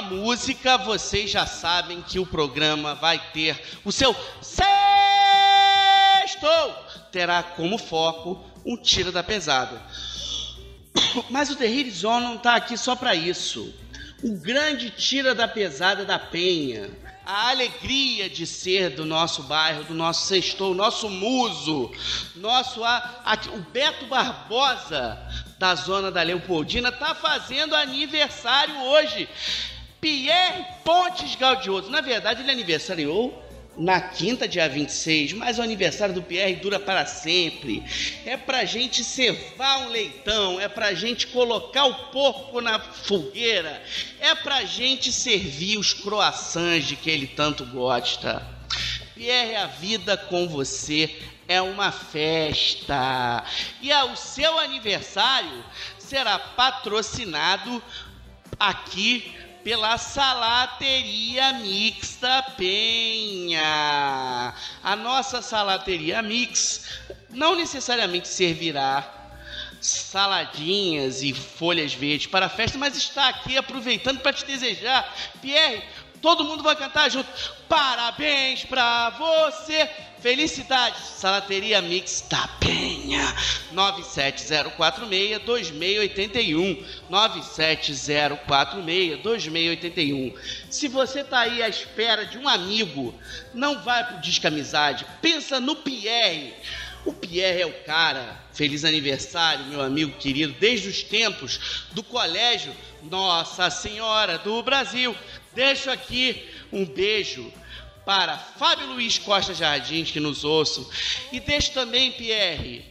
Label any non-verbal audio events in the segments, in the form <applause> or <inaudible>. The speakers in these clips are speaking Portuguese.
Música, vocês já sabem que o programa vai ter o seu sexto terá como foco um tiro da pesada. Mas o The Zone não está aqui só para isso. O grande tira da pesada da Penha, a alegria de ser do nosso bairro, do nosso sextou, nosso muso, nosso a, a, o Beto Barbosa da zona da Leopoldina está fazendo aniversário hoje. Pierre Pontes Gaudioso. Na verdade, ele aniversariou na quinta, dia 26, mas o aniversário do Pierre dura para sempre. É pra gente cevar um leitão, é pra gente colocar o porco na fogueira, é pra gente servir os croissants de que ele tanto gosta. Pierre, a vida com você é uma festa. E o seu aniversário será patrocinado aqui pela Salateria Mixta Penha. A nossa Salateria Mix não necessariamente servirá saladinhas e folhas verdes para a festa, mas está aqui aproveitando para te desejar, Pierre, todo mundo vai cantar junto. Parabéns para você Felicidades, Salateria Mix da Penha, 97046-2681, 97046-2681. Se você tá aí à espera de um amigo, não vai pro Disque Amizade, pensa no Pierre. O Pierre é o cara. Feliz aniversário, meu amigo querido, desde os tempos do colégio Nossa Senhora do Brasil. Deixo aqui um beijo para Fábio Luiz Costa Jardins, que nos ouçam. E deixe também, Pierre,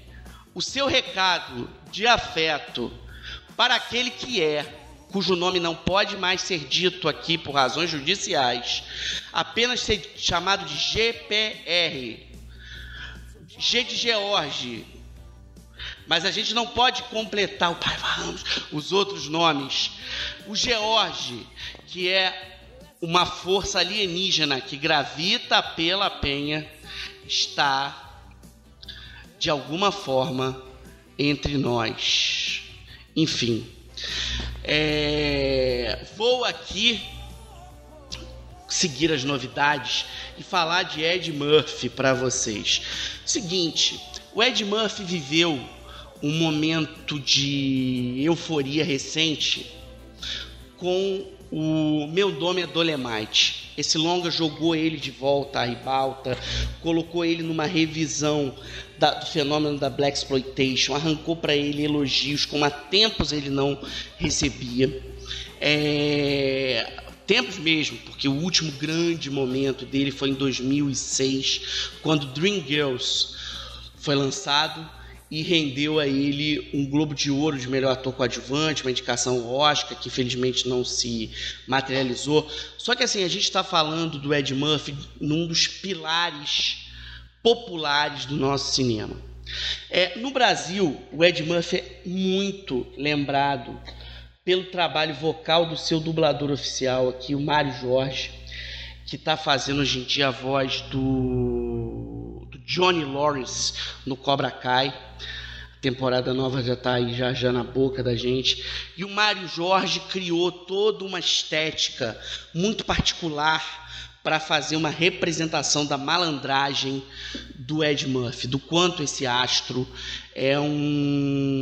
o seu recado de afeto para aquele que é, cujo nome não pode mais ser dito aqui por razões judiciais, apenas ser chamado de GPR. G de George. Mas a gente não pode completar o Pai Vamos, os outros nomes. O George, que é uma força alienígena que gravita pela penha está de alguma forma entre nós. Enfim, é, vou aqui seguir as novidades e falar de Ed Murphy para vocês. Seguinte, o Ed Murphy viveu um momento de euforia recente com o Meu Nome é Dolemite. Esse longa jogou ele de volta à ribalta, colocou ele numa revisão da, do fenômeno da Black Exploitation, arrancou para ele elogios como há tempos ele não recebia. É, tempos mesmo, porque o último grande momento dele foi em 2006, quando Dreamgirls foi lançado e rendeu a ele um Globo de Ouro de melhor ator coadjuvante, uma indicação Oscar, que infelizmente não se materializou. Só que assim, a gente está falando do Ed Murphy num dos pilares populares do nosso cinema. É, no Brasil, o Ed Murphy é muito lembrado pelo trabalho vocal do seu dublador oficial aqui, o Mário Jorge, que está fazendo hoje em dia a voz do, do Johnny Lawrence no Cobra Kai temporada nova já está aí já, já na boca da gente. E o Mário Jorge criou toda uma estética muito particular para fazer uma representação da malandragem do Ed Murphy, do quanto esse astro é um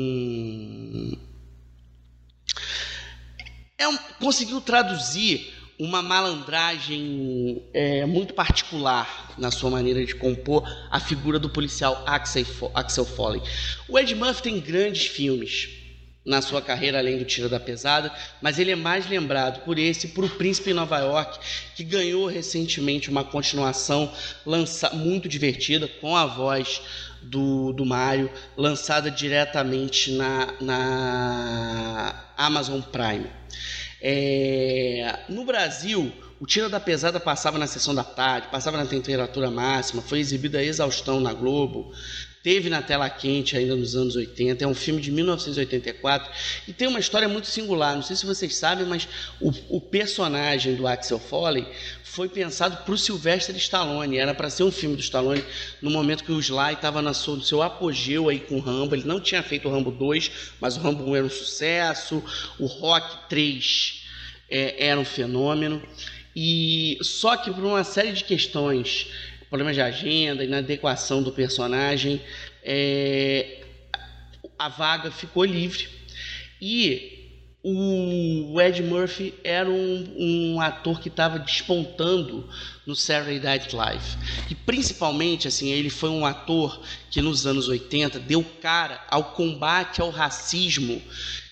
é um conseguiu traduzir uma malandragem é, muito particular na sua maneira de compor a figura do policial Axel, Foley. O Ed Murphy tem grandes filmes na sua carreira além do Tira da Pesada, mas ele é mais lembrado por esse, por O Príncipe em Nova York, que ganhou recentemente uma continuação lança, muito divertida com a voz do, do Mário, lançada diretamente na, na Amazon Prime. É, no Brasil, o Tira da Pesada passava na sessão da tarde, passava na temperatura máxima, foi exibido a exaustão na Globo, teve na tela quente ainda nos anos 80. É um filme de 1984 e tem uma história muito singular. Não sei se vocês sabem, mas o, o personagem do Axel Foley foi pensado para o Sylvester Stallone. Era para ser um filme do Stallone no momento que o Sly estava no seu apogeu aí com o Rambo. Ele não tinha feito o Rambo 2, mas o Rambo 1 era um sucesso. O Rock 3 é, era um fenômeno. E só que por uma série de questões, problemas de agenda, inadequação do personagem, é, a vaga ficou livre. E o Ed Murphy era um, um ator que estava despontando no Saturday Night Live. E principalmente, assim, ele foi um ator que nos anos 80 deu cara ao combate ao racismo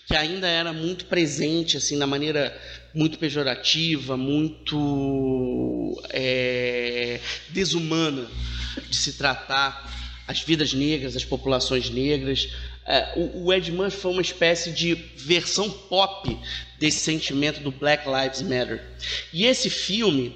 que ainda era muito presente, assim, na maneira muito pejorativa, muito é, desumana de se tratar as vidas negras, as populações negras, é, o, Ed Murphy foi uma espécie de versão pop desse sentimento do Black Lives Matter. E esse filme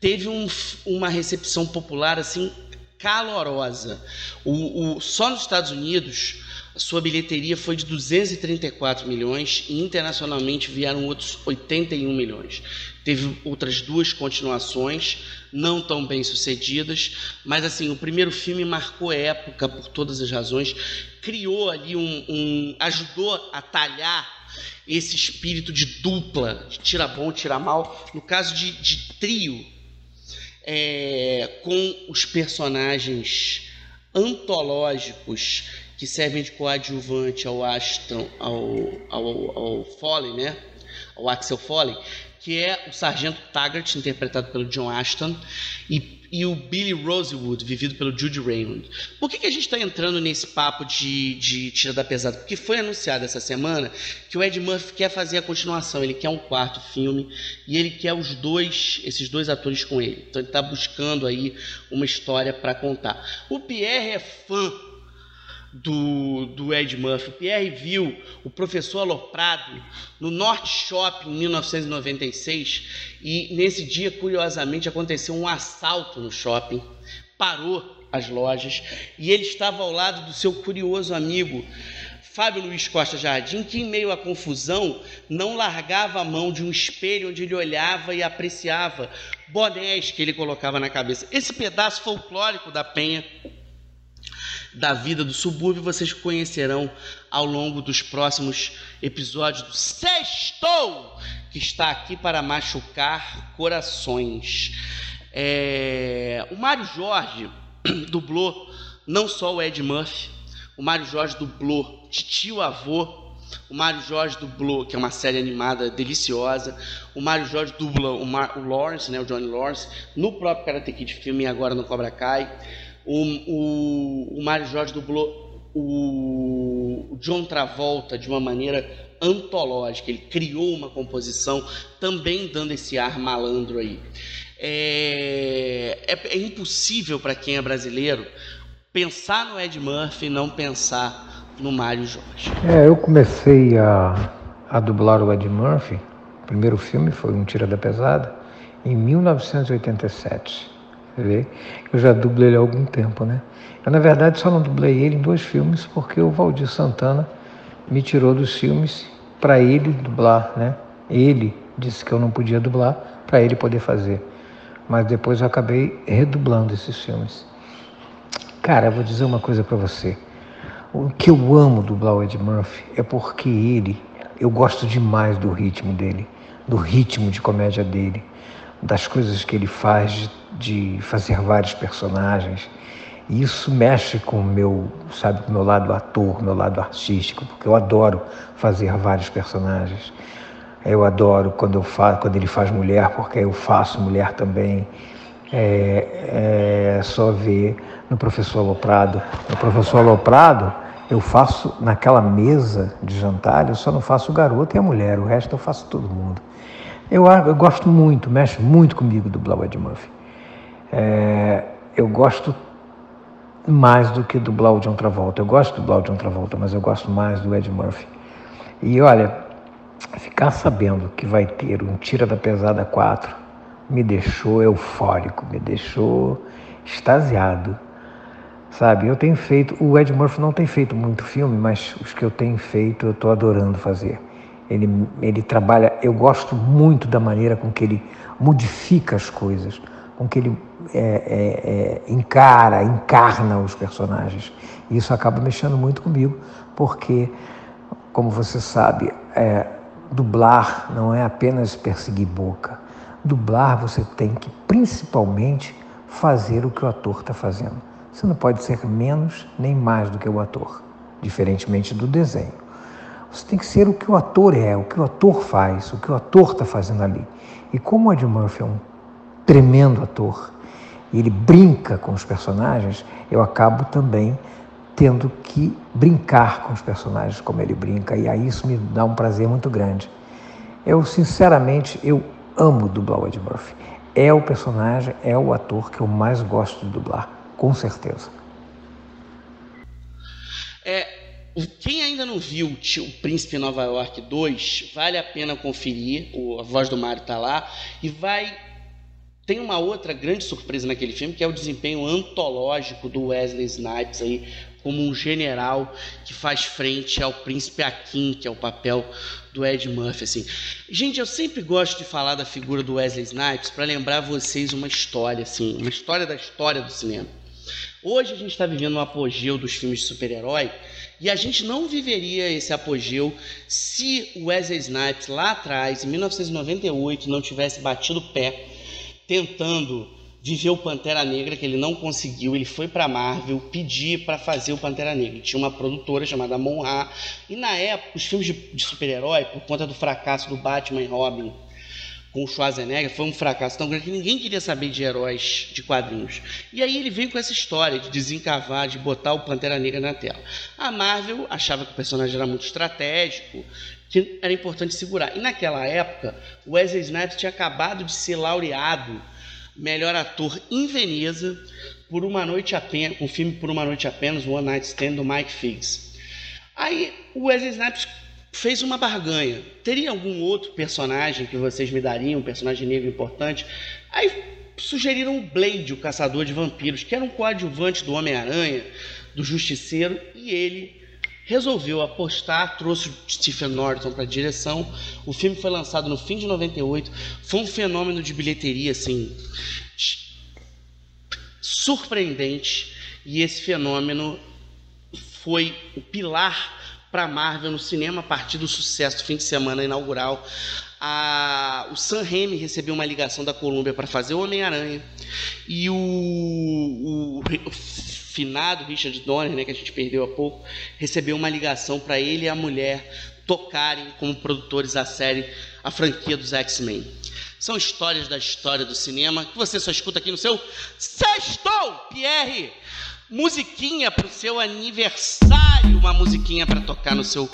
teve um, uma recepção popular assim calorosa. O, o, só nos Estados Unidos sua bilheteria foi de 234 milhões e internacionalmente vieram outros 81 milhões. Teve outras duas continuações, não tão bem sucedidas, mas assim, o primeiro filme marcou época por todas as razões, criou ali um, um ajudou a talhar esse espírito de dupla, de tira bom, tira mal, no caso de, de trio, é, com os personagens antológicos que servem de coadjuvante ao Ashton, ao, ao, ao Foley, né? Ao Axel Foley, que é o Sargento Taggart, interpretado pelo John Ashton, e, e o Billy Rosewood, vivido pelo Judy Raymond. Por que, que a gente está entrando nesse papo de, de tira da pesada? Porque foi anunciado essa semana que o Ed Murphy quer fazer a continuação, ele quer um quarto filme e ele quer os dois, esses dois atores com ele. Então ele está buscando aí uma história para contar. O Pierre é fã do, do Ed Murphy. Pierre viu o professor Aloprado no Norte Shopping em 1996 e nesse dia, curiosamente, aconteceu um assalto no shopping. Parou as lojas e ele estava ao lado do seu curioso amigo Fábio Luiz Costa Jardim, que em meio à confusão não largava a mão de um espelho onde ele olhava e apreciava bonés que ele colocava na cabeça. Esse pedaço folclórico da Penha da vida do subúrbio vocês conhecerão ao longo dos próximos episódios do Sextou, que está aqui para machucar corações. É... O Mário Jorge <clears throat> dublou não só o Ed Murphy, o Mário Jorge dublou de tio avô o Mário Jorge dublou, que é uma série animada deliciosa. O Mário Jorge dubla o, Mar, o Lawrence, né, o Johnny Lawrence, no próprio Karate Kid filme agora no Cobra Kai. O, o, o Mário Jorge dublou o, John Travolta de uma maneira antológica. Ele criou uma composição também dando esse ar malandro aí. É, é, é impossível para quem é brasileiro pensar no Ed Murphy e não pensar no Mário Jorge. É, eu comecei a, a dublar o Ed Murphy. O primeiro filme foi Um Tira da Pesada em 1987. Vê? Eu já dublei ele há algum tempo, né? Eu, na verdade, só não dublei ele em dois filmes porque o Valdir Santana me tirou dos filmes para ele dublar, né? Ele disse que eu não podia dublar para ele poder fazer. Mas depois eu acabei redublando esses filmes. Cara, eu vou dizer uma coisa para você. O que eu amo dublar o Ed Murphy é porque ele, eu gosto demais do ritmo dele, do ritmo de comédia dele das coisas que ele faz de, de fazer vários personagens. E isso mexe com o meu, sabe, com meu lado ator, meu lado artístico, porque eu adoro fazer vários personagens. Eu adoro quando, eu faço, quando ele faz mulher, porque eu faço mulher também. É, é só ver no Professor Aloprado. No Professor Aloprado, eu faço naquela mesa de jantar, eu só não faço o garoto e a mulher, o resto eu faço todo mundo. Eu, eu gosto muito, mexe muito comigo do Blau Ed Murphy. É, eu gosto mais do que do Blau John Travolta. Eu gosto do Blau John Travolta, mas eu gosto mais do Ed Murphy. E olha, ficar sabendo que vai ter um Tira da Pesada 4 me deixou eufórico, me deixou extasiado. Sabe, eu tenho feito, o Ed Murphy não tem feito muito filme, mas os que eu tenho feito eu estou adorando fazer. Ele, ele trabalha, eu gosto muito da maneira com que ele modifica as coisas, com que ele é, é, é, encara, encarna os personagens. E isso acaba mexendo muito comigo, porque, como você sabe, é, dublar não é apenas perseguir boca. Dublar você tem que principalmente fazer o que o ator está fazendo. Você não pode ser menos nem mais do que o ator, diferentemente do desenho. Você tem que ser o que o ator é, o que o ator faz, o que o ator está fazendo ali. E como o Ed Murphy é um tremendo ator ele brinca com os personagens, eu acabo também tendo que brincar com os personagens como ele brinca, e aí isso me dá um prazer muito grande. Eu, sinceramente, eu amo dublar o Ed Murphy. É o personagem, é o ator que eu mais gosto de dublar, com certeza. É, quem ainda não viu o Príncipe Nova York 2, vale a pena conferir. a voz do Mário está lá. E vai tem uma outra grande surpresa naquele filme, que é o desempenho antológico do Wesley Snipes aí, como um general que faz frente ao príncipe Akin, que é o papel do Ed Murphy. Assim. Gente, eu sempre gosto de falar da figura do Wesley Snipes para lembrar vocês uma história, assim, uma história da história do cinema. Hoje a gente está vivendo um apogeu dos filmes de super-herói e a gente não viveria esse apogeu se o Wesley Snipes lá atrás, em 1998, não tivesse batido o pé tentando viver o Pantera Negra, que ele não conseguiu. Ele foi para Marvel pedir para fazer o Pantera Negra. Ele tinha uma produtora chamada Monra. E na época, os filmes de, de super-herói, por conta do fracasso do Batman e Robin com o Schwarzenegger, foi um fracasso tão grande que ninguém queria saber de heróis de quadrinhos. E aí ele veio com essa história de desencavar, de botar o Pantera Negra na tela. A Marvel achava que o personagem era muito estratégico, que era importante segurar. E naquela época, o Wesley Snipes tinha acabado de ser laureado melhor ator em Veneza por uma noite apenas, o filme Por uma noite apenas, One Night Stand do Mike Figs. Aí o Wesley Snipes fez uma barganha. Teria algum outro personagem que vocês me dariam, um personagem negro importante? Aí sugeriram o Blade, o caçador de vampiros, que era um coadjuvante do Homem-Aranha, do Justiceiro, e ele resolveu apostar, trouxe o Stephen Norton para direção. O filme foi lançado no fim de 98, foi um fenômeno de bilheteria assim surpreendente e esse fenômeno foi o pilar para a Marvel no cinema a partir do sucesso do fim de semana inaugural. A, o Sam Raimi recebeu uma ligação da Columbia para fazer o Homem-Aranha e o, o finado Richard Donner, né, que a gente perdeu há pouco, recebeu uma ligação para ele e a mulher tocarem como produtores a série, a franquia dos X-Men. São histórias da história do cinema que você só escuta aqui no seu Sextou, Pierre! Musiquinha para o seu aniversário, uma musiquinha para tocar no seu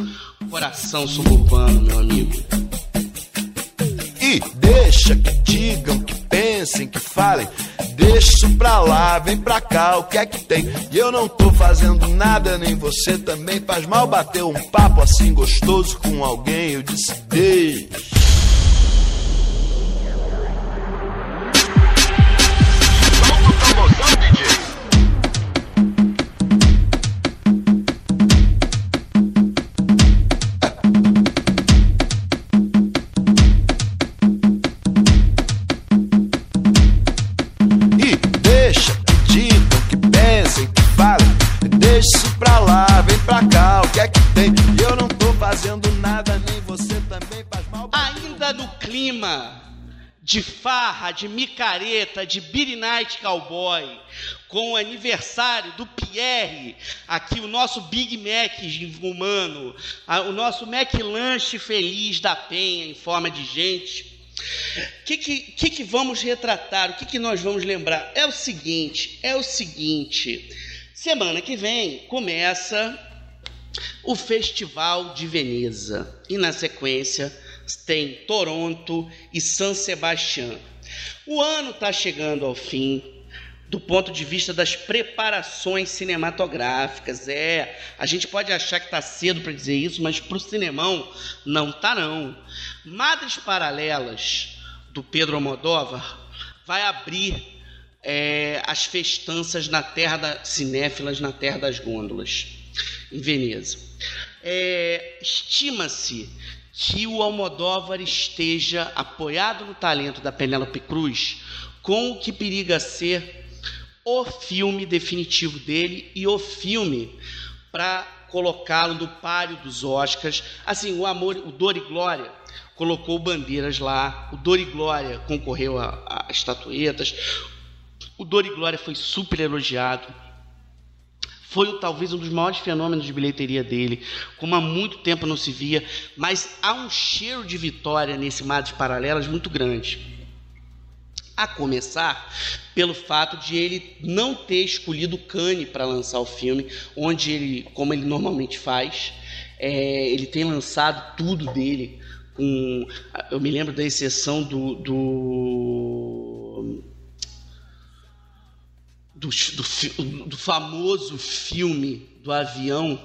coração suburbano, meu amigo. E deixa que digam, que pensem, que falem Deixa isso pra lá, vem pra cá, o que é que tem? E eu não tô fazendo nada, nem você também faz mal bater um papo assim gostoso com alguém. Eu disse, deixa. Farra, de micareta, de Beer Night Cowboy, com o aniversário do Pierre, aqui o nosso Big Mac humano, o nosso Mac Lanche feliz da Penha em forma de gente. O que, que, que, vamos retratar? O que, que nós vamos lembrar? É o seguinte, é o seguinte. Semana que vem começa o Festival de Veneza e na sequência tem Toronto e San Sebastián. O ano está chegando ao fim do ponto de vista das preparações cinematográficas. É, a gente pode achar que está cedo para dizer isso, mas para o cinemão não tá não. Madres Paralelas do Pedro Almodóvar vai abrir é, as festanças na terra das cinéfilas na terra das gôndolas em Veneza. É, Estima-se que o Almodóvar esteja apoiado no talento da Penélope Cruz com o que periga ser o filme definitivo dele e o filme para colocá-lo no páreo dos Oscars. Assim, o amor, o Dor e Glória colocou bandeiras lá. O Dor e Glória concorreu a, a estatuetas. O Dor e Glória foi super elogiado. Foi talvez um dos maiores fenômenos de bilheteria dele, como há muito tempo não se via, mas há um cheiro de vitória nesse Madres Paralelas muito grande. A começar pelo fato de ele não ter escolhido Cannes para lançar o filme, onde ele, como ele normalmente faz, é, ele tem lançado tudo dele. Com, eu me lembro da exceção do, do do, do, do, famoso filme do avião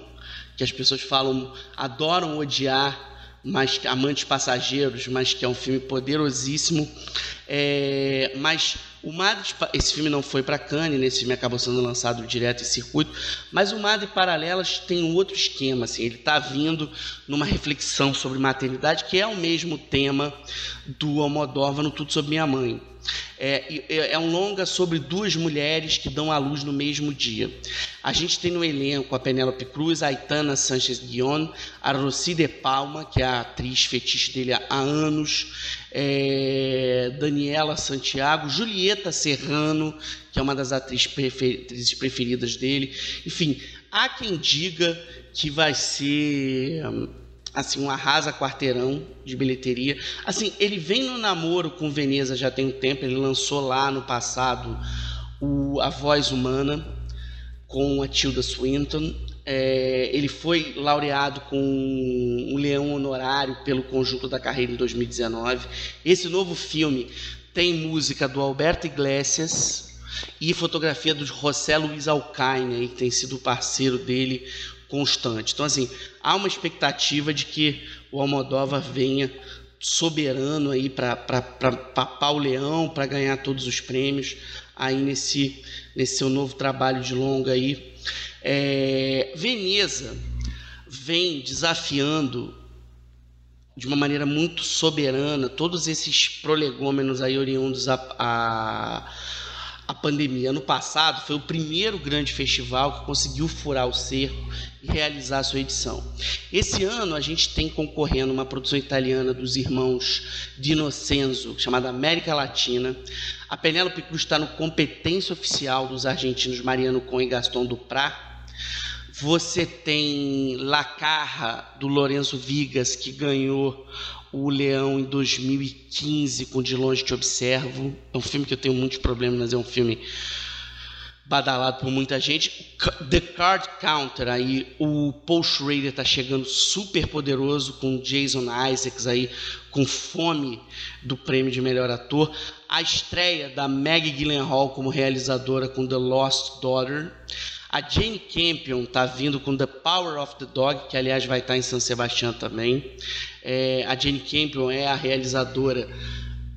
que as pessoas falam, adoram odiar, mas amantes passageiros, mas que é um filme poderosíssimo. É, mas o Madre, esse filme não foi para Cannes, né? esse filme acabou sendo lançado direto em circuito, mas o Madre Paralelas tem um outro esquema, assim, ele está vindo numa reflexão sobre maternidade, que é o mesmo tema do Almodóvar no Tudo Sobre Minha Mãe. É, é, um longa sobre duas mulheres que dão à luz no mesmo dia. A gente tem no elenco a Penélope Cruz, a Aitana Sanchez Guion, a Rossi de Palma, que é a atriz fetiche dele há anos, é, Daniela Santiago, Julieta Serrano, que é uma das atrizes preferidas dele. Enfim, há quem diga que vai ser assim, um arrasa quarteirão de bilheteria. Assim, ele vem no namoro com Veneza já tem um tempo, ele lançou lá no passado o A Voz Humana com a Tilda Swinton. É, ele foi laureado com um leão honorário pelo conjunto da carreira em 2019. Esse novo filme tem música do Alberto Iglesias e fotografia do José Luiz Alcaine, que tem sido parceiro dele constante. Então, assim, há uma expectativa de que o Almodóvar venha soberano aí para papar o leão, para ganhar todos os prêmios aí nesse, nesse seu novo trabalho de longa aí. É, Veneza vem desafiando de uma maneira muito soberana todos esses prolegômenos aí oriundos a, a a pandemia. Ano passado foi o primeiro grande festival que conseguiu furar o cerco e realizar a sua edição. Esse ano a gente tem concorrendo uma produção italiana dos irmãos de Inocenzo, chamada América Latina. A Penélope Cruz está no competência oficial dos argentinos Mariano Com e Gaston Duprat. Você tem La Carra, do Lorenzo Vigas, que ganhou o Leão em 2015 com De Longe Te Observo. É um filme que eu tenho muitos problemas, mas é um filme badalado por muita gente. The Card Counter, aí o Paul Schrader está chegando super poderoso com Jason Isaacs aí com fome do prêmio de melhor ator. A estreia da Maggie Gyllenhaal como realizadora com The Lost Daughter. A Jane Campion está vindo com The Power of the Dog, que aliás vai estar tá em São Sebastião também. É, a Jane Campion é a realizadora.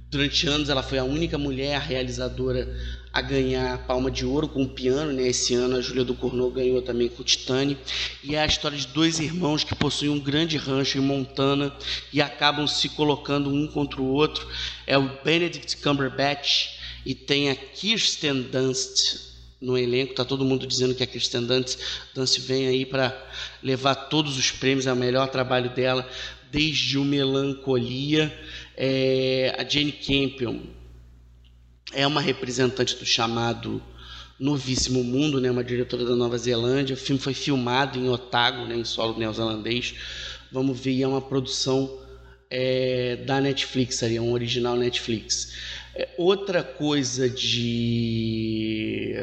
Durante anos ela foi a única mulher realizadora a ganhar a palma de ouro com o piano, né? Esse ano a Júlia do Cornô ganhou também com o Titani. E é a história de dois irmãos que possuem um grande rancho em Montana e acabam se colocando um contra o outro. É o Benedict Cumberbatch e tem a Kirsten Dunst no elenco, tá todo mundo dizendo que a Kristen Dunst, Dunst vem aí para levar todos os prêmios, é o melhor trabalho dela, desde o Melancolia, é, a Jane Campion é uma representante do chamado Novíssimo Mundo, né, uma diretora da Nova Zelândia, o filme foi filmado em Otago, né, em solo neozelandês, vamos ver, é uma produção é, da Netflix, ali, é um original Netflix. É, outra coisa de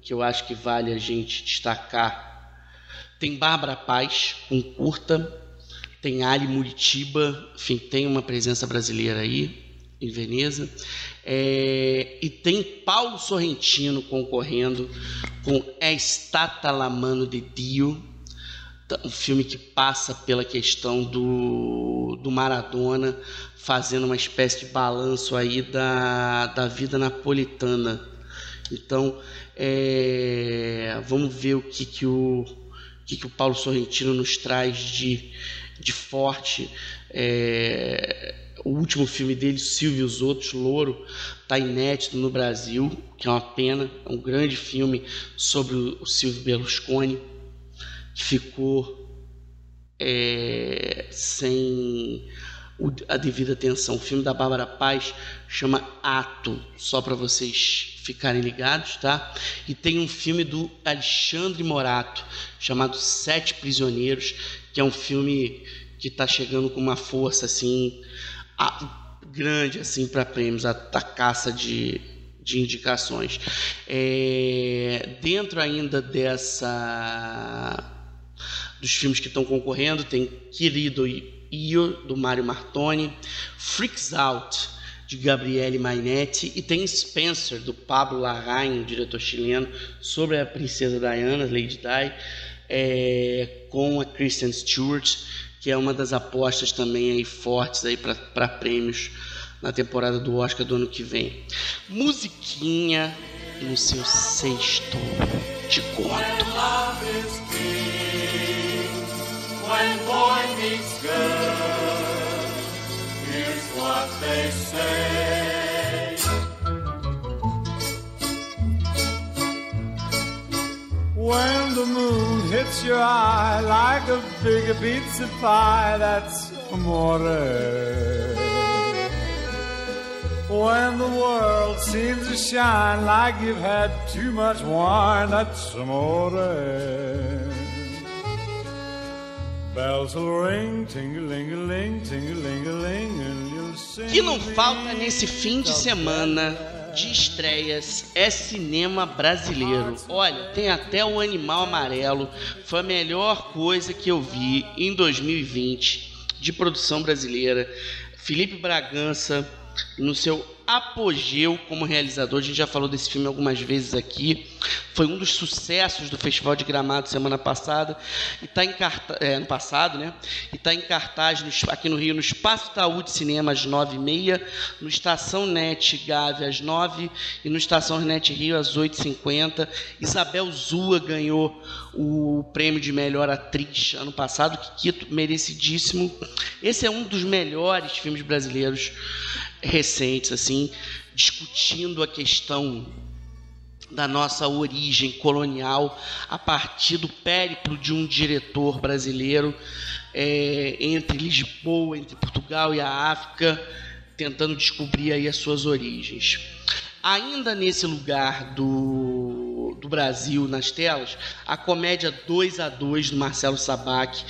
que eu acho que vale a gente destacar tem Bárbara Paz, um curta, tem Ali Muritiba, enfim, tem uma presença brasileira aí em Veneza, é, e tem Paulo Sorrentino concorrendo com Estata la mano de Dio, um filme que passa pela questão do, do Maradona, fazendo uma espécie de balanço aí da, da vida napolitana. Então, é, vamos ver o que, que, o, que, que o Paulo Sorrentino nos traz de, de forte. É, o último filme dele, Silvio e os Outros, Louro, está inédito no Brasil, que é uma pena. É um grande filme sobre o Silvio Berlusconi, ficou é, sem a devida atenção. O filme da Bárbara Paz chama Ato, só para vocês ficarem ligados, tá? E tem um filme do Alexandre Morato chamado Sete Prisioneiros, que é um filme que está chegando com uma força assim a, grande assim para prêmios, a, a caça de, de indicações. É, dentro ainda dessa dos filmes que estão concorrendo tem Querido Io do Mário Martoni, Freaks Out de Gabriele Mainetti e tem Spencer do Pablo Larraín, diretor chileno, sobre a princesa Diana, Lady Di, é, com a Kristen Stewart que é uma das apostas também aí fortes aí para prêmios na temporada do Oscar do ano que vem. Musiquinha no seu sexto de conto. When boy meets girl, here's what they say. When the moon hits your eye like a big pizza pie, that's amore. When the world seems to shine like you've had too much wine, that's amore. Que não falta nesse fim de semana de estreias é cinema brasileiro. Olha, tem até o Animal Amarelo. Foi a melhor coisa que eu vi em 2020 de produção brasileira. Felipe Bragança no seu apogeu como realizador. A gente já falou desse filme algumas vezes aqui. Foi um dos sucessos do Festival de Gramado semana passada e está em cartaz, é, no passado, né? E está em cartaz no, aqui no Rio no Espaço Taú de Cinema às nove e meia, no Estação Net Gávea às nove e no Estação Net Rio às oito e cinquenta. Isabel Zua ganhou o prêmio de melhor atriz ano passado, que Quito merecidíssimo. Esse é um dos melhores filmes brasileiros recentes, assim, discutindo a questão da nossa origem colonial a partir do périplo de um diretor brasileiro é, entre Lisboa, entre Portugal e a África, tentando descobrir aí as suas origens. Ainda nesse lugar do, do Brasil nas telas, a comédia 2 a 2 do Marcelo Sabac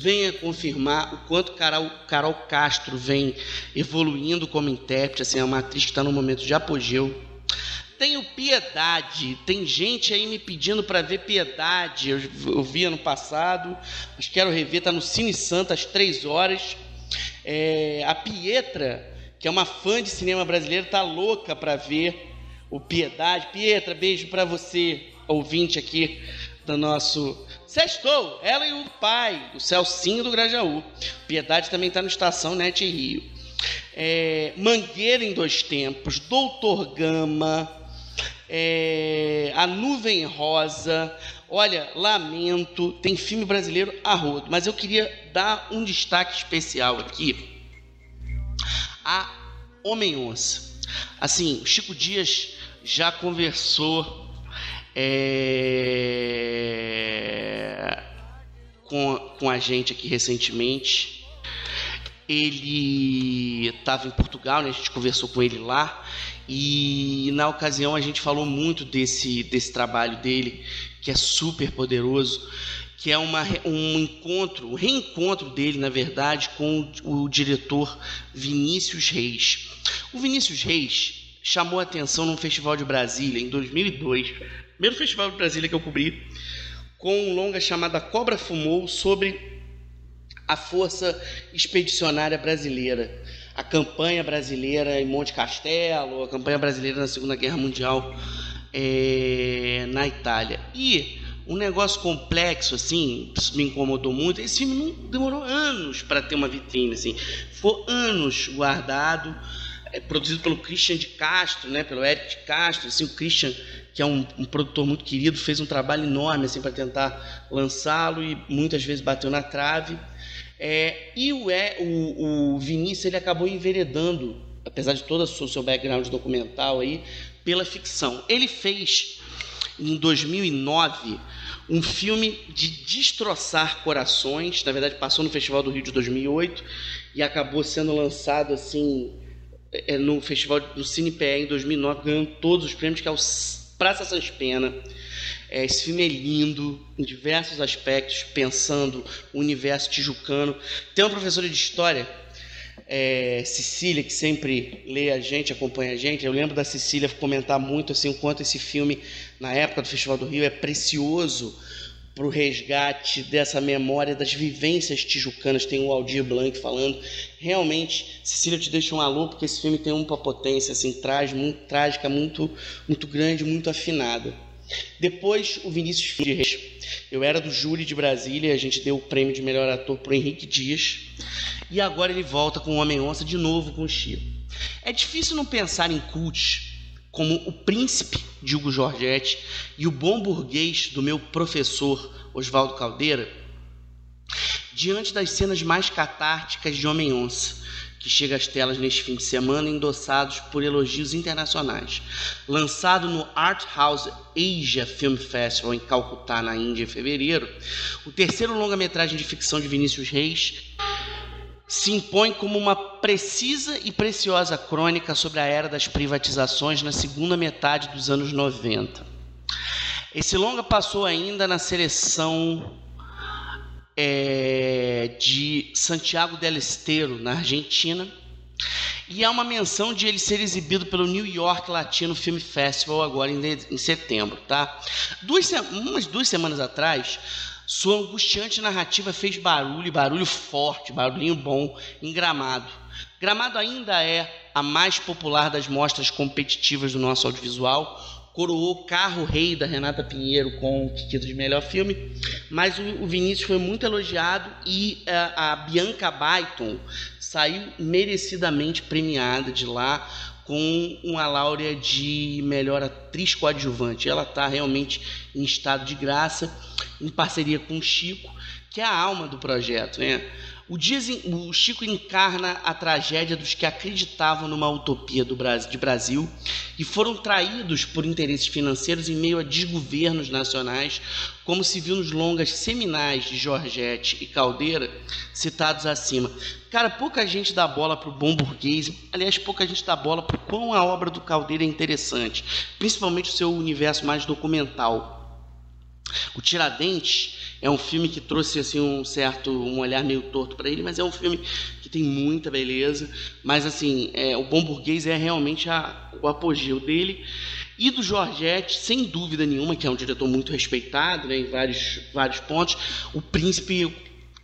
venha confirmar o quanto Carol, Carol Castro vem evoluindo como intérprete, assim, é uma atriz que está num momento de apogeu. Tenho Piedade, tem gente aí me pedindo para ver Piedade, eu, eu, vi ano passado, mas quero rever, está no Cine Santa às três horas. É, a Pietra, que é uma fã de cinema brasileiro, está louca para ver o Piedade. Pietra, beijo para você, ouvinte aqui do nosso Sextou, ela e o pai, o Celcinho do Grajaú. Piedade também está no Estação Net Rio. É, Mangueira em Dois Tempos, Doutor Gama, é, A Nuvem Rosa. Olha, lamento, tem filme brasileiro a rodo, mas eu queria dar um destaque especial aqui a Homem-Onça. Assim, Chico Dias já conversou é, com, com a gente aqui recentemente. Ele estava em Portugal, né? a gente conversou com ele lá e na ocasião a gente falou muito desse, desse trabalho dele, que é super poderoso, que é uma, um encontro, um reencontro dele, na verdade, com o, o diretor Vinícius Reis. O Vinícius Reis chamou atenção num festival de Brasília em 2002 primeiro festival de Brasília que eu cobri, com um longa chamada Cobra Fumou sobre a Força Expedicionária Brasileira, a campanha brasileira em Monte Castelo, a campanha brasileira na Segunda Guerra Mundial é, na Itália. E um negócio complexo, assim, me incomodou muito. Esse filme não demorou anos para ter uma vitrine, assim, ficou anos guardado. É, produzido pelo Christian de Castro, né, pelo Eric de Castro, assim, o Christian que é um, um, produtor muito querido, fez um trabalho enorme assim para tentar lançá-lo e muitas vezes bateu na trave. É, e o, é, o, o, Vinícius ele acabou enveredando, apesar de todo o seu background documental aí, pela ficção. Ele fez em 2009 um filme de destroçar corações. Na verdade, passou no Festival do Rio de 2008 e acabou sendo lançado assim é, no Festival do CinePE em 2009, ganhando todos os prêmios, que é o Praça Sans Pena. É, esse filme é lindo em diversos aspectos, pensando o universo tijucano. Tem uma professora de história é, Cecília, que sempre lê a gente, acompanha a gente. Eu lembro da Cecília comentar muito assim o quanto esse filme, na época do Festival do Rio, é precioso para o resgate dessa memória das vivências tijucanas. Tem o Aldir Blanc falando. Realmente, Cecília, te deixo um alô, porque esse filme tem uma potência assim, trágica, muito, trágica, muito, muito grande, muito afinada. Depois, o Vinícius Reis. Eu era do júri de Brasília, a gente deu o prêmio de melhor ator para Henrique Dias. E agora ele volta com o Homem-Onça de novo com o Chico. É difícil não pensar em cult como o príncipe de Hugo Giorgetti e o bom burguês do meu professor Oswaldo Caldeira, diante das cenas mais catárticas de Homem-Onça, que chega às telas neste fim de semana, endossados por elogios internacionais. Lançado no Art House Asia Film Festival em Calcutá, na Índia, em fevereiro, o terceiro longa-metragem de ficção de Vinícius Reis se impõe como uma precisa e preciosa crônica sobre a era das privatizações na segunda metade dos anos 90. Esse longa passou ainda na seleção é, de Santiago del Estero, na Argentina, e há uma menção de ele ser exibido pelo New York Latino Film Festival agora em, em setembro, tá? Duas, umas duas semanas atrás, sua angustiante narrativa fez barulho, barulho forte, barulhinho bom, em Gramado. Gramado ainda é a mais popular das mostras competitivas do nosso audiovisual, coroou Carro Rei da Renata Pinheiro com o título de melhor filme, mas o, Vinícius foi muito elogiado e a, eh, a Bianca Baiton saiu merecidamente premiada de lá com uma laurea de melhor atriz coadjuvante. Ela está realmente em estado de graça, em parceria com o Chico, que é a alma do projeto. Né? O, o Chico encarna a tragédia dos que acreditavam numa utopia do Brasil, de Brasil e foram traídos por interesses financeiros em meio a desgovernos nacionais, como se viu nos longas seminais de Georgette e Caldeira, citados acima. Cara, pouca gente dá bola para o bom burguês, aliás, pouca gente dá bola para quão a obra do Caldeira é interessante, principalmente o seu universo mais documental. O Tiradentes é um filme que trouxe assim um certo um olhar meio torto para ele, mas é um filme que tem muita beleza. Mas assim, é, o Bom Burguês é realmente a, o apogeu dele. E do Georgette, sem dúvida nenhuma, que é um diretor muito respeitado né, em vários, vários pontos, o Príncipe, eu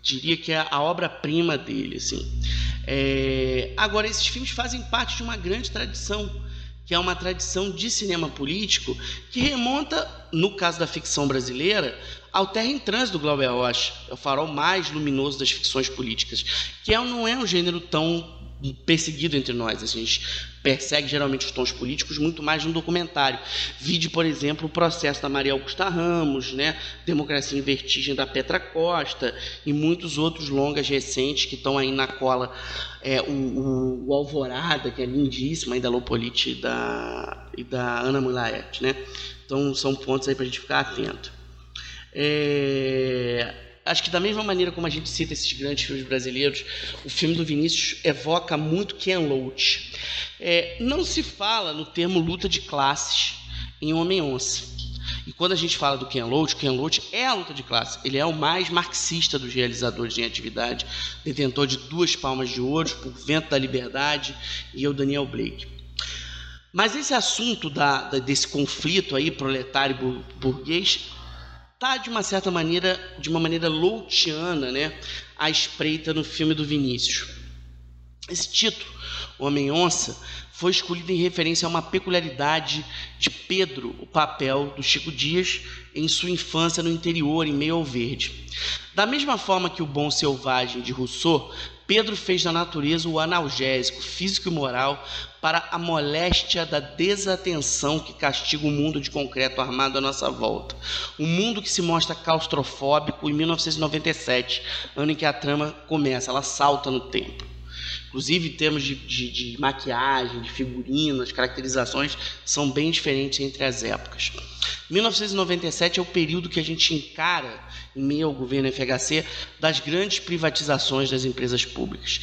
diria que é a obra-prima dele. Assim. É, agora, esses filmes fazem parte de uma grande tradição que é uma tradição de cinema político que remonta, no caso da ficção brasileira, ao Terra em Trânsito do Glauber Rocha, é o farol mais luminoso das ficções políticas, que é, não é um gênero tão perseguido entre nós. A gente persegue geralmente os tons políticos muito mais no documentário. Vide, por exemplo, o processo da Maria Augusta Ramos, né? Democracia em Vertigem da Petra Costa e muitos outros longas recentes que estão aí na cola. É, o, o, o, Alvorada, que é lindíssima, aí da Lopolite e da, e da Ana Mulaet, né? Então são pontos aí para a gente ficar atento. É acho que da mesma maneira como a gente cita esses grandes filmes brasileiros, o filme do Vinícius evoca muito Ken Loach. É, não se fala no termo luta de classes em Homem-Onça. E quando a gente fala do Ken Loach, Ken Loach é a luta de classe. Ele é o mais marxista dos realizadores em atividade, detentor de duas palmas de ouro por Vento da Liberdade e o Daniel Blake. Mas esse assunto da, da, desse conflito aí proletário burguês tá de uma certa maneira, de uma maneira loutiana, né, à espreita no filme do Vinícius. Esse título, Homem Onça, foi escolhido em referência a uma peculiaridade de Pedro, o papel do Chico Dias em sua infância no interior, em meio ao verde. Da mesma forma que o Bom Selvagem de Rousseau, Pedro fez da natureza o analgésico físico e moral para a moléstia da desatenção que castiga o mundo de concreto armado à nossa volta. Um mundo que se mostra claustrofóbico em 1997, ano em que a trama começa, ela salta no tempo. Inclusive, em termos de, de, de maquiagem, de figurino, as caracterizações são bem diferentes entre as épocas. 1997 é o período que a gente encara, em meio ao governo FHC, das grandes privatizações das empresas públicas.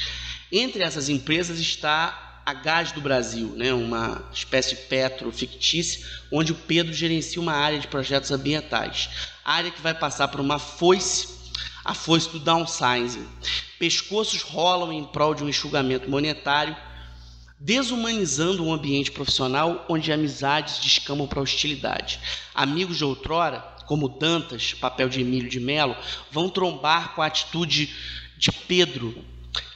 Entre essas empresas está a Gás do Brasil, né, uma espécie de petro fictícia, onde o Pedro gerencia uma área de projetos ambientais. Área que vai passar por uma foice, a foice do downsizing. Pescoços rolam em prol de um enxugamento monetário, desumanizando um ambiente profissional onde amizades descamam para hostilidade. Amigos de outrora, como Dantas, papel de Emílio de Mello, vão trombar com a atitude de Pedro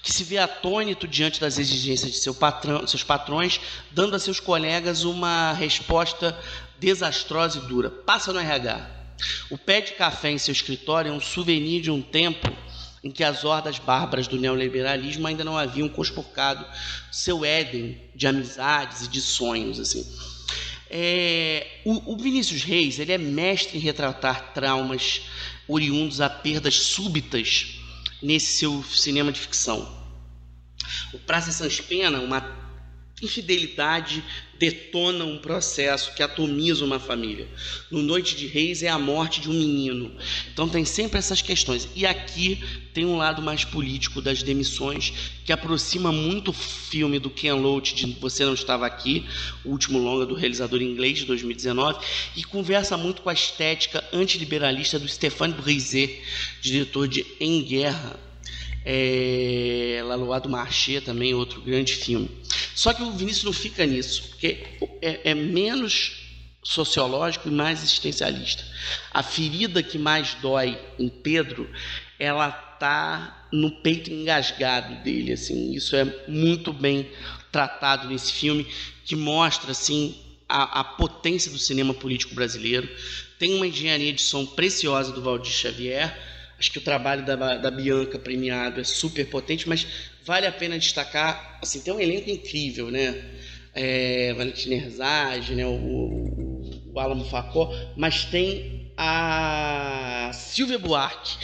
que se vê atônito diante das exigências de seu patrão, seus patrões, dando a seus colegas uma resposta desastrosa e dura. Passa no RH. O pé de café em seu escritório é um souvenir de um tempo em que as hordas bárbaras do neoliberalismo ainda não haviam conspurcado seu Éden de amizades e de sonhos. assim. É, o, o Vinícius Reis ele é mestre em retratar traumas oriundos a perdas súbitas nesse seu cinema de ficção. O Praça Sans Pena, uma infidelidade detona um processo que atomiza uma família. No Noite de Reis é a morte de um menino. Então tem sempre essas questões. E aqui tem um lado mais político das demissões que aproxima muito o filme do Ken Loach de Você Não Estava Aqui, o último longa do realizador inglês de 2019, e conversa muito com a estética antiliberalista do Stéphane Brisé, diretor de Em Guerra, é, La Loi do Marché também, outro grande filme. Só que o Vinícius não fica nisso, porque é, é menos sociológico e mais existencialista. A ferida que mais dói em Pedro, ela tá no peito engasgado dele, assim. Isso é muito bem tratado nesse filme, que mostra assim a, a potência do cinema político brasileiro. Tem uma engenharia de som preciosa do Valdir Xavier Acho que o trabalho da, da Bianca premiado é super potente, mas vale a pena destacar, assim, tem um elenco incrível, né? É, Valentina Herzage, né? o, o, o Facó, mas tem a Silvia Buarque,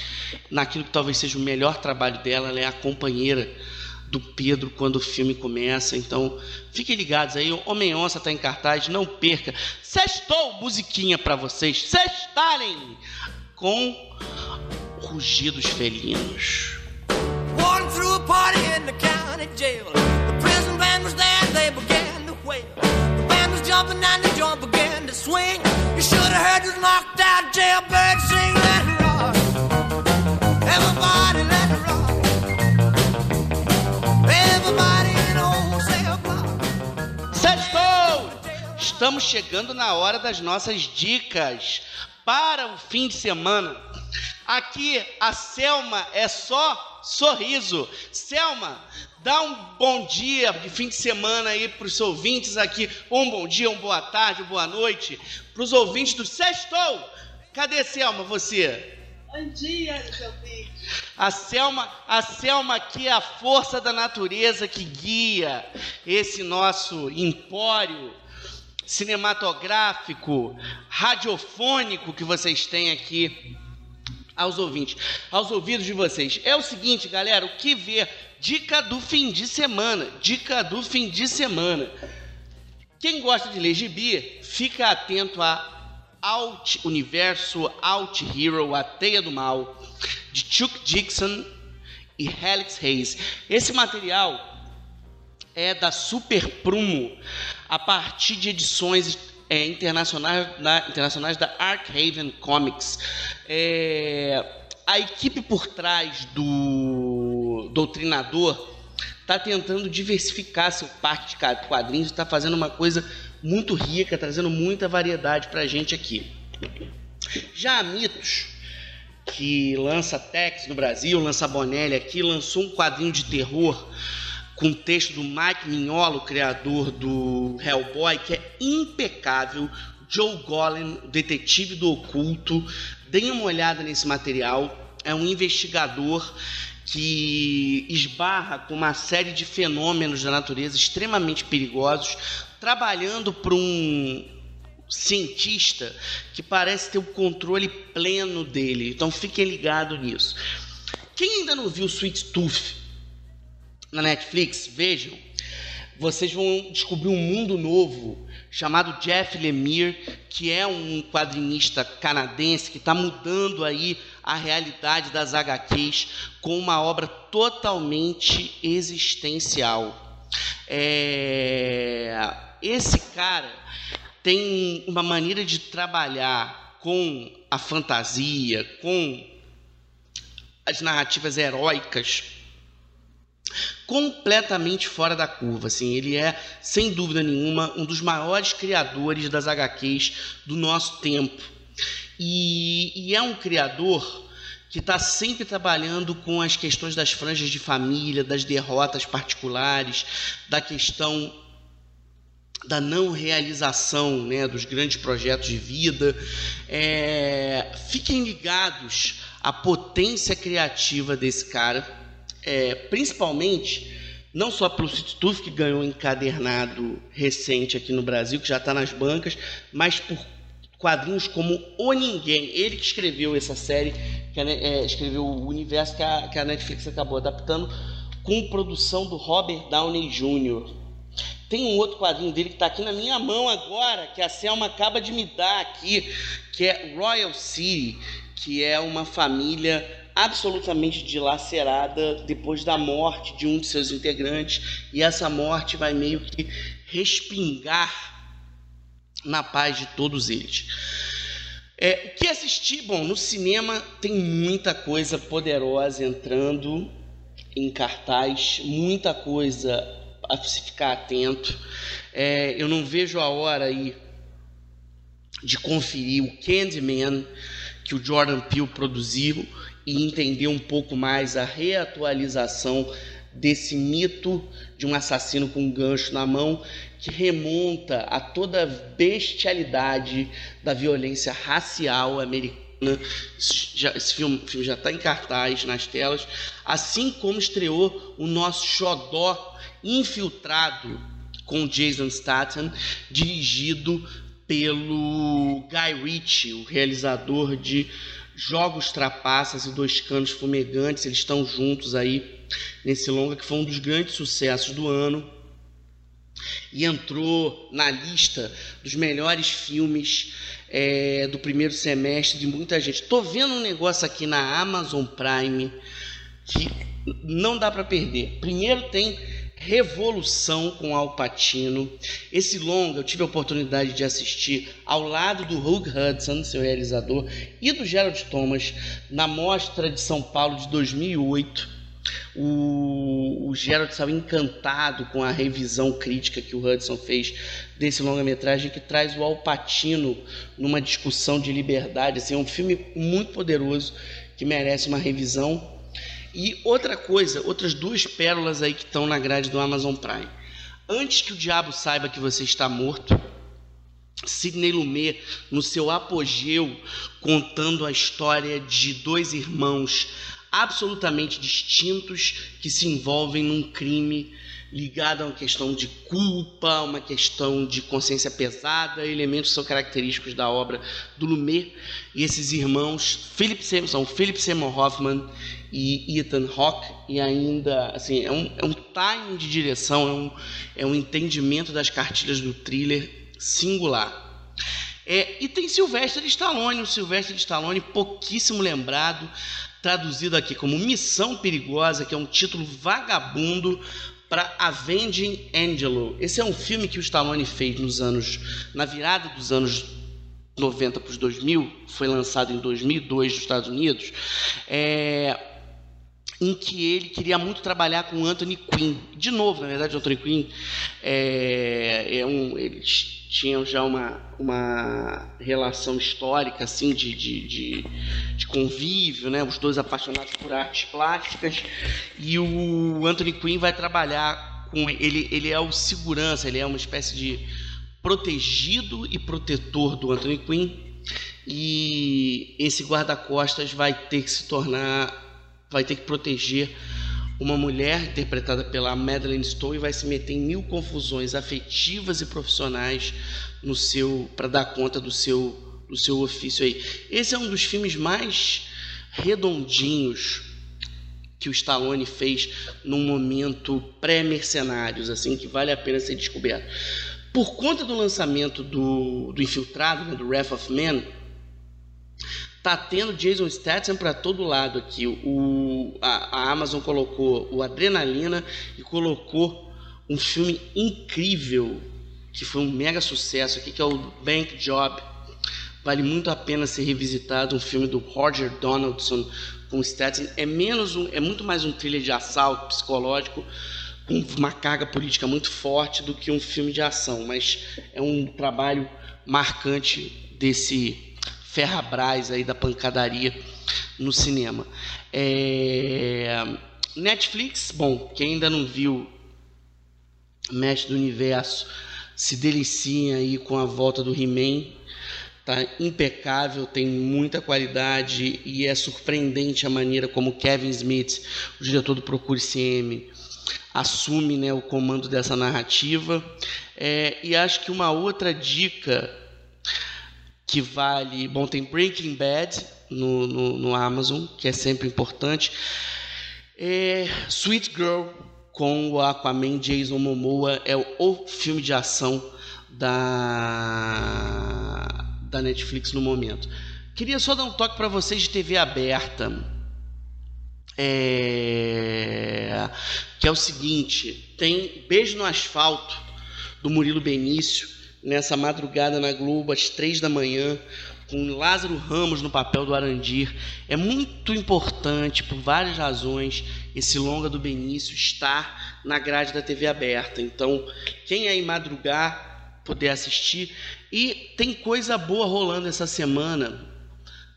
naquilo que talvez seja o melhor trabalho dela, ela é a companheira do Pedro quando o filme começa. Então, fiquem ligados aí. Homem Onça está em cartaz, não perca. Sextou musiquinha para vocês. Sextarem com rugidos felinos. County jail. The prison band was there, they began to wail. The band was jumping and the joint began to swing. You should have heard this knocked out jailbird sing. Let it rock. Everybody let it rock. Everybody in old cell block. Estamos chegando na hora das nossas dicas para o fim de semana. Aqui a Selma é só sorriso. Selma, dá um bom dia de fim de semana aí para os ouvintes aqui. Um bom dia, uma boa tarde, uma boa noite. Para os ouvintes do Sextou. Cadê Selma, você? Bom dia, seu filho. A Selma, a Selma aqui é a força da natureza que guia esse nosso empório cinematográfico, radiofônico que vocês têm aqui aos ouvintes, aos ouvidos de vocês. É o seguinte, galera, o que ver? Dica do fim de semana. Dica do fim de semana. Quem gosta de ler gibi, fica atento a Alt Universo Alt Hero, A Teia do Mal, de Chuck Dixon e Helix Hayes. Esse material é da Super Prumo, a partir de edições é, internacionais, da, internacionais da Arkhaven Comics. É, a equipe por trás do Doutrinador está tentando diversificar seu parque de quadrinhos, está fazendo uma coisa muito rica, trazendo muita variedade para a gente aqui. Já a Mitos, que lança Tex no Brasil, lança Bonelli aqui, lançou um quadrinho de terror com texto do Mike Mignola, criador do Hellboy, que é impecável. Joe Golem, detetive do oculto. Deem uma olhada nesse material. É um investigador que esbarra com uma série de fenômenos da natureza extremamente perigosos, trabalhando para um cientista que parece ter o controle pleno dele. Então fiquem ligados nisso. Quem ainda não viu Sweet Tooth na Netflix, vejam. Vocês vão descobrir um mundo novo chamado Jeff Lemire, que é um quadrinista canadense que está mudando aí a realidade das HQs com uma obra totalmente existencial. É... Esse cara tem uma maneira de trabalhar com a fantasia, com as narrativas heróicas completamente fora da curva. Assim, ele é, sem dúvida nenhuma, um dos maiores criadores das HQs do nosso tempo. E, e é um criador que está sempre trabalhando com as questões das franjas de família, das derrotas particulares, da questão da não realização né, dos grandes projetos de vida. É, fiquem ligados à potência criativa desse cara, é, principalmente não só pelo City que ganhou um encadernado recente aqui no Brasil, que já está nas bancas, mas por quadrinhos como O Ninguém. Ele que escreveu essa série, que é, escreveu o universo que a, que a Netflix acabou adaptando, com produção do Robert Downey Jr. Tem um outro quadrinho dele que está aqui na minha mão agora, que a Selma acaba de me dar aqui, que é Royal City, que é uma família absolutamente dilacerada depois da morte de um de seus integrantes, e essa morte vai meio que respingar na paz de todos eles. É, o que assistir? Bom, no cinema tem muita coisa poderosa entrando em cartaz, muita coisa a se ficar atento. É, eu não vejo a hora aí de conferir o Candyman que o Jordan Peele produziu e entender um pouco mais a reatualização desse mito de um assassino com um gancho na mão que remonta a toda a bestialidade da violência racial americana. Esse filme, filme já está em cartaz nas telas, assim como estreou o nosso xodó infiltrado com Jason Statham, dirigido pelo Guy Ritchie, o realizador de Jogos Trapaças e Dois Canos Fumegantes. Eles estão juntos aí nesse longa que foi um dos grandes sucessos do ano e entrou na lista dos melhores filmes é, do primeiro semestre de muita gente. Estou vendo um negócio aqui na Amazon Prime que não dá para perder. Primeiro tem Revolução com Al Pacino. Esse longa eu tive a oportunidade de assistir ao lado do Hugh Hudson, seu realizador, e do Gerald Thomas na Mostra de São Paulo de 2008 o, o Gerald estava encantado com a revisão crítica que o Hudson fez desse longa-metragem que traz o Alpatino numa discussão de liberdade. Assim, é um filme muito poderoso que merece uma revisão. E outra coisa, outras duas pérolas aí que estão na grade do Amazon Prime. Antes que o diabo saiba que você está morto, Sidney Lumet, no seu apogeu, contando a história de dois irmãos absolutamente distintos que se envolvem num crime ligado a uma questão de culpa, uma questão de consciência pesada, elementos que são característicos da obra do Lumet. E esses irmãos, Philip são Philip Seymour Hoffman e Ethan Hawke, e ainda, assim, é um, é um timing de direção, é um, é um entendimento das cartilhas do thriller singular. É, e tem Sylvester Stallone, o Sylvester Stallone pouquíssimo lembrado, traduzido aqui como Missão Perigosa, que é um título vagabundo para Avenging Angelo. Esse é um filme que o Stallone fez nos anos na virada dos anos 90 para os 2000, foi lançado em 2002 nos Estados Unidos. É, em que ele queria muito trabalhar com Anthony Quinn. De novo, na verdade, Anthony Quinn é, é um, eles tinham já uma, uma relação histórica assim de, de, de, de, convívio, né? os dois apaixonados por artes plásticas, e o Anthony Quinn vai trabalhar com ele, ele é o segurança, ele é uma espécie de protegido e protetor do Anthony Quinn, e esse guarda-costas vai ter que se tornar, vai ter que proteger uma mulher interpretada pela Madeleine Stowe vai se meter em mil confusões afetivas e profissionais no seu para dar conta do seu do seu ofício aí. Esse é um dos filmes mais redondinhos que o Stallone fez num momento pré-mercenários, assim, que vale a pena ser descoberto. Por conta do lançamento do, do Infiltrado, né, do Wrath of Man, tá tendo Jason Statham para todo lado aqui. O, a, a, Amazon colocou o Adrenalina e colocou um filme incrível que foi um mega sucesso aqui, que é o Bank Job. Vale muito a pena ser revisitado, um filme do Roger Donaldson com Statham. É menos um, é muito mais um thriller de assalto psicológico com uma carga política muito forte do que um filme de ação, mas é um trabalho marcante desse ferrabras aí da pancadaria no cinema. É... Netflix, bom, quem ainda não viu Mestre do Universo, se delicia aí com a volta do He-Man. Tá impecável, tem muita qualidade e é surpreendente a maneira como Kevin Smith, o diretor do Procure CM, assume né, o comando dessa narrativa. É, e acho que uma outra dica que vale. Bom, tem Breaking Bad no, no, no Amazon, que é sempre importante. É, Sweet Girl com o Aquaman Jason Momoa é o, filme de ação da, da Netflix no momento. Queria só dar um toque para vocês de TV aberta. É, que é o seguinte: tem Beijo no Asfalto do Murilo Benício nessa madrugada na Globo às três da manhã com Lázaro Ramos no papel do Arandir. É muito importante, por várias razões, esse longa do Benício estar na grade da TV aberta. Então, quem aí madrugar, poder assistir. E tem coisa boa rolando essa semana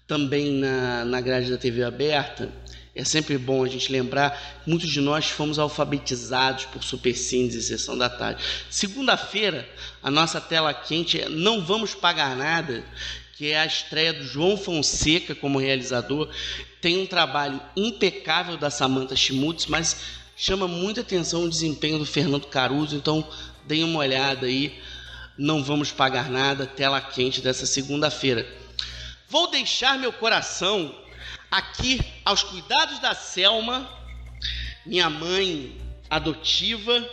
também na, na grade da TV aberta. É sempre bom a gente lembrar, muitos de nós fomos alfabetizados por Supercines e Sessão da Tarde. Segunda-feira, a nossa tela quente é Não Vamos Pagar Nada, que é a estreia do João Fonseca como realizador. Tem um trabalho impecável da Samantha Schmutz, mas chama muita atenção o desempenho do Fernando Caruso, então deem uma olhada aí. Não vamos pagar nada, tela quente dessa segunda-feira. Vou deixar meu coração aqui aos cuidados da Selma, minha mãe adotiva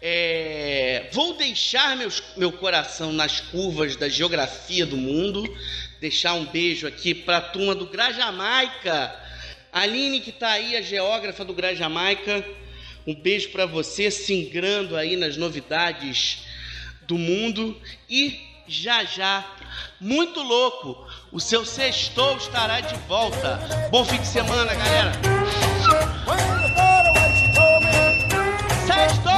é, vou deixar meus, meu coração nas curvas da geografia do mundo. Deixar um beijo aqui para a turma do Grajamaica. Aline, que está aí, a geógrafa do Grajamaica. Um beijo para você, se ingrando aí nas novidades do mundo. E já já, muito louco, o seu sextou estará de volta. Bom fim de semana, galera. Sextou!